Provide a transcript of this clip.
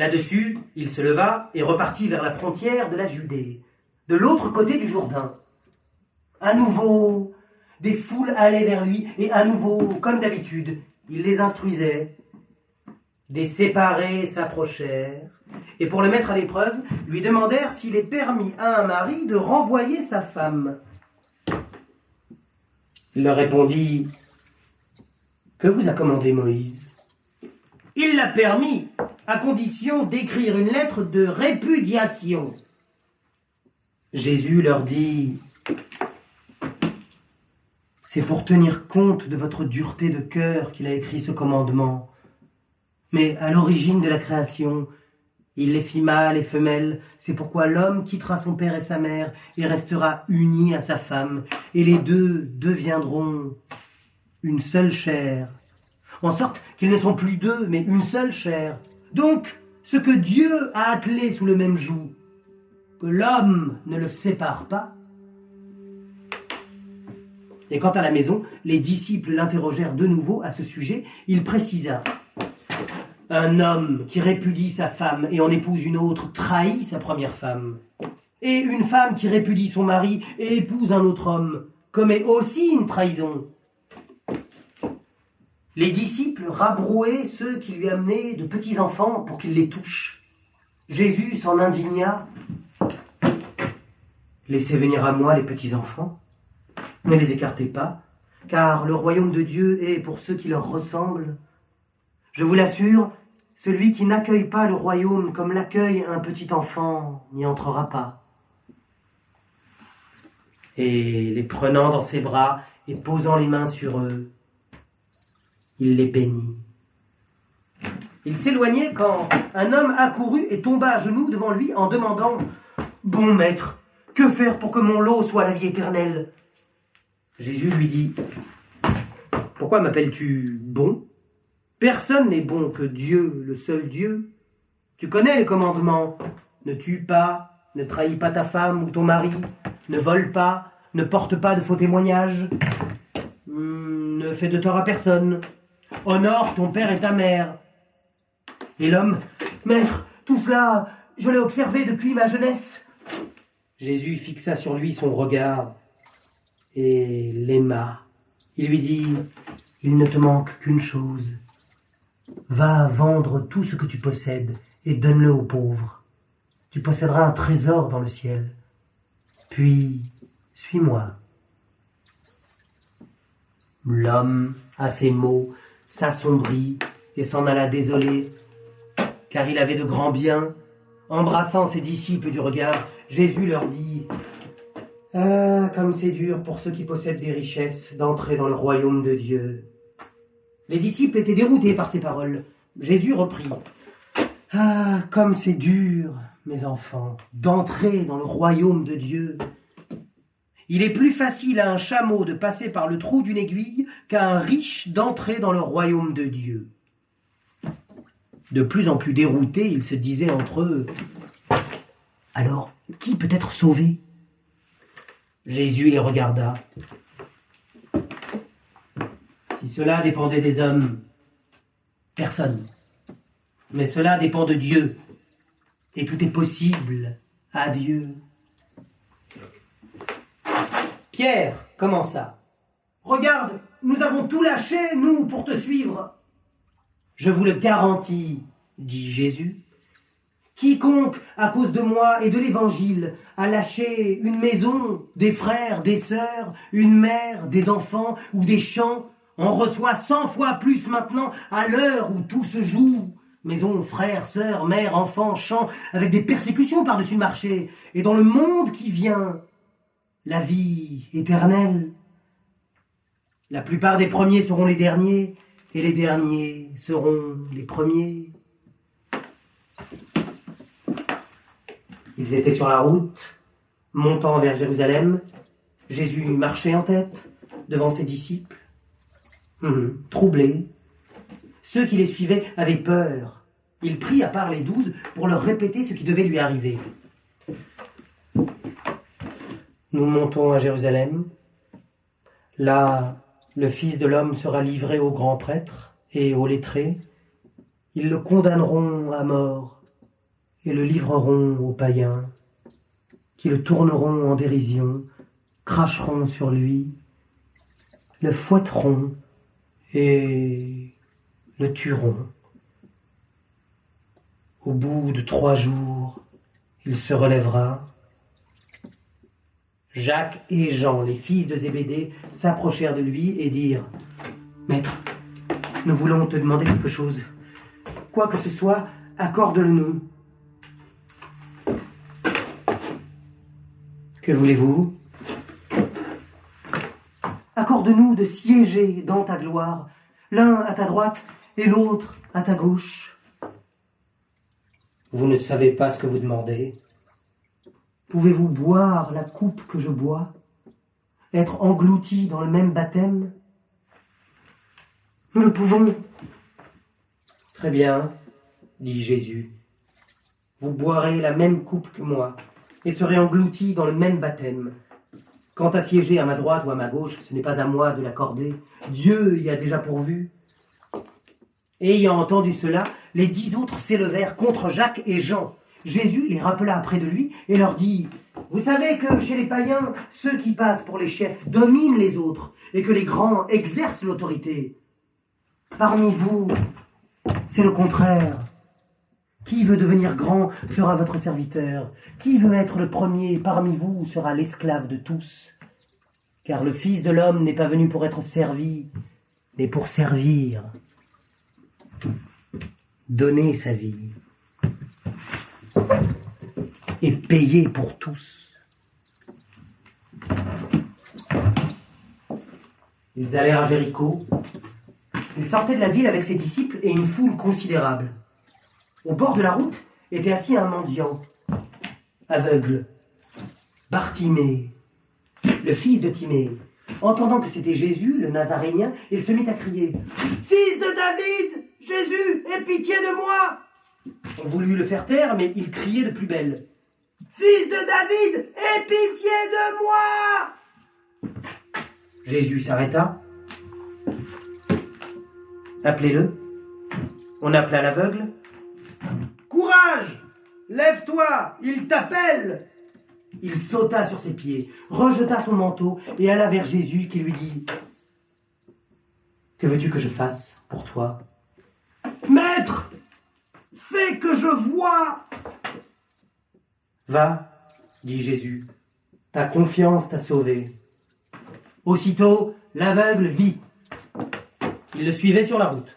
Là-dessus, il se leva et repartit vers la frontière de la Judée, de l'autre côté du Jourdain. À nouveau, des foules allaient vers lui, et à nouveau, comme d'habitude, il les instruisait. Des séparés s'approchèrent, et pour le mettre à l'épreuve, lui demandèrent s'il est permis à un mari de renvoyer sa femme. Il leur répondit, Que vous a commandé Moïse? Il l'a permis, à condition d'écrire une lettre de répudiation. Jésus leur dit, C'est pour tenir compte de votre dureté de cœur qu'il a écrit ce commandement. Mais à l'origine de la création, il les fit mâles et femelles, c'est pourquoi l'homme quittera son père et sa mère et restera uni à sa femme, et les deux deviendront une seule chair. En sorte qu'ils ne sont plus deux, mais une seule chair. Donc, ce que Dieu a attelé sous le même joug, que l'homme ne le sépare pas. Et quant à la maison, les disciples l'interrogèrent de nouveau à ce sujet. Il précisa un homme qui répudie sa femme et en épouse une autre trahit sa première femme. Et une femme qui répudie son mari et épouse un autre homme commet aussi une trahison. Les disciples rabrouaient ceux qui lui amenaient de petits enfants pour qu'ils les touchent. Jésus s'en indigna. Laissez venir à moi les petits enfants, ne les écartez pas, car le royaume de Dieu est pour ceux qui leur ressemblent. Je vous l'assure, celui qui n'accueille pas le royaume comme l'accueille un petit enfant n'y entrera pas. Et les prenant dans ses bras et posant les mains sur eux, il les bénit. Il s'éloignait quand un homme accourut et tomba à genoux devant lui en demandant Bon maître, que faire pour que mon lot soit la vie éternelle? Jésus lui dit Pourquoi m'appelles-tu bon? Personne n'est bon que Dieu, le seul Dieu. Tu connais les commandements. Ne tue pas, ne trahis pas ta femme ou ton mari, ne vole pas, ne porte pas de faux témoignages, hmm, ne fais de tort à personne, honore ton père et ta mère. Et l'homme, Maître, tout cela, je l'ai observé depuis ma jeunesse. Jésus fixa sur lui son regard et l'aima. Il lui dit, Il ne te manque qu'une chose. Va vendre tout ce que tu possèdes et donne-le aux pauvres. Tu posséderas un trésor dans le ciel. Puis, suis-moi. L'homme, à ces mots, s'assombrit et s'en alla désolé, car il avait de grands biens. Embrassant ses disciples du regard, Jésus leur dit Ah, comme c'est dur pour ceux qui possèdent des richesses d'entrer dans le royaume de Dieu. Les disciples étaient déroutés par ces paroles. Jésus reprit. Ah, comme c'est dur, mes enfants, d'entrer dans le royaume de Dieu. Il est plus facile à un chameau de passer par le trou d'une aiguille qu'à un riche d'entrer dans le royaume de Dieu. De plus en plus déroutés, ils se disaient entre eux, Alors, qui peut être sauvé? Jésus les regarda. Si cela dépendait des hommes, personne. Mais cela dépend de Dieu. Et tout est possible à Dieu. Pierre commença. Regarde, nous avons tout lâché, nous, pour te suivre. Je vous le garantis, dit Jésus. Quiconque, à cause de moi et de l'Évangile, a lâché une maison, des frères, des sœurs, une mère, des enfants ou des champs, on reçoit cent fois plus maintenant à l'heure où tout se joue. Maison, frères, sœurs, mères, enfants, chants, avec des persécutions par-dessus le marché. Et dans le monde qui vient, la vie éternelle. La plupart des premiers seront les derniers, et les derniers seront les premiers. Ils étaient sur la route, montant vers Jérusalem. Jésus marchait en tête, devant ses disciples. Hum, troublés. Ceux qui les suivaient avaient peur. Il prit à part les douze pour leur répéter ce qui devait lui arriver. Nous montons à Jérusalem. Là, le Fils de l'homme sera livré aux grands prêtres et aux lettrés. Ils le condamneront à mort et le livreront aux païens, qui le tourneront en dérision, cracheront sur lui, le fouetteront et le tueront. Au bout de trois jours, il se relèvera. Jacques et Jean, les fils de Zébédée, s'approchèrent de lui et dirent Maître, nous voulons te demander quelque chose. Quoi que ce soit, accorde-le-nous. Que voulez-vous? Accorde-nous de siéger dans ta gloire, l'un à ta droite et l'autre à ta gauche. Vous ne savez pas ce que vous demandez. Pouvez-vous boire la coupe que je bois? Être englouti dans le même baptême? Nous le pouvons. Très bien, dit Jésus. Vous boirez la même coupe que moi et serez engloutis dans le même baptême. Quant à siéger à ma droite ou à ma gauche, ce n'est pas à moi de l'accorder. Dieu y a déjà pourvu. Et ayant entendu cela, les dix autres s'élevèrent contre Jacques et Jean. Jésus les rappela après de lui et leur dit, Vous savez que chez les païens, ceux qui passent pour les chefs dominent les autres et que les grands exercent l'autorité. Parmi vous, c'est le contraire. Qui veut devenir grand sera votre serviteur. Qui veut être le premier parmi vous sera l'esclave de tous. Car le Fils de l'homme n'est pas venu pour être servi, mais pour servir. Donner sa vie et payer pour tous. Ils allèrent à Jéricho. Ils sortaient de la ville avec ses disciples et une foule considérable. Au bord de la route était assis un mendiant, aveugle, Bartimée, le fils de Timée. Entendant que c'était Jésus, le Nazarénien, il se mit à crier Fils de David, Jésus, aie pitié de moi On voulut le faire taire, mais il criait de plus belle Fils de David, aie pitié de moi Jésus s'arrêta. Appelez-le. On appela l'aveugle. Courage Lève-toi Il t'appelle Il sauta sur ses pieds, rejeta son manteau et alla vers Jésus qui lui dit Que veux-tu que je fasse pour toi? Maître Fais que je vois Va, dit Jésus, ta confiance t'a sauvé. Aussitôt, l'aveugle vit. Il le suivait sur la route.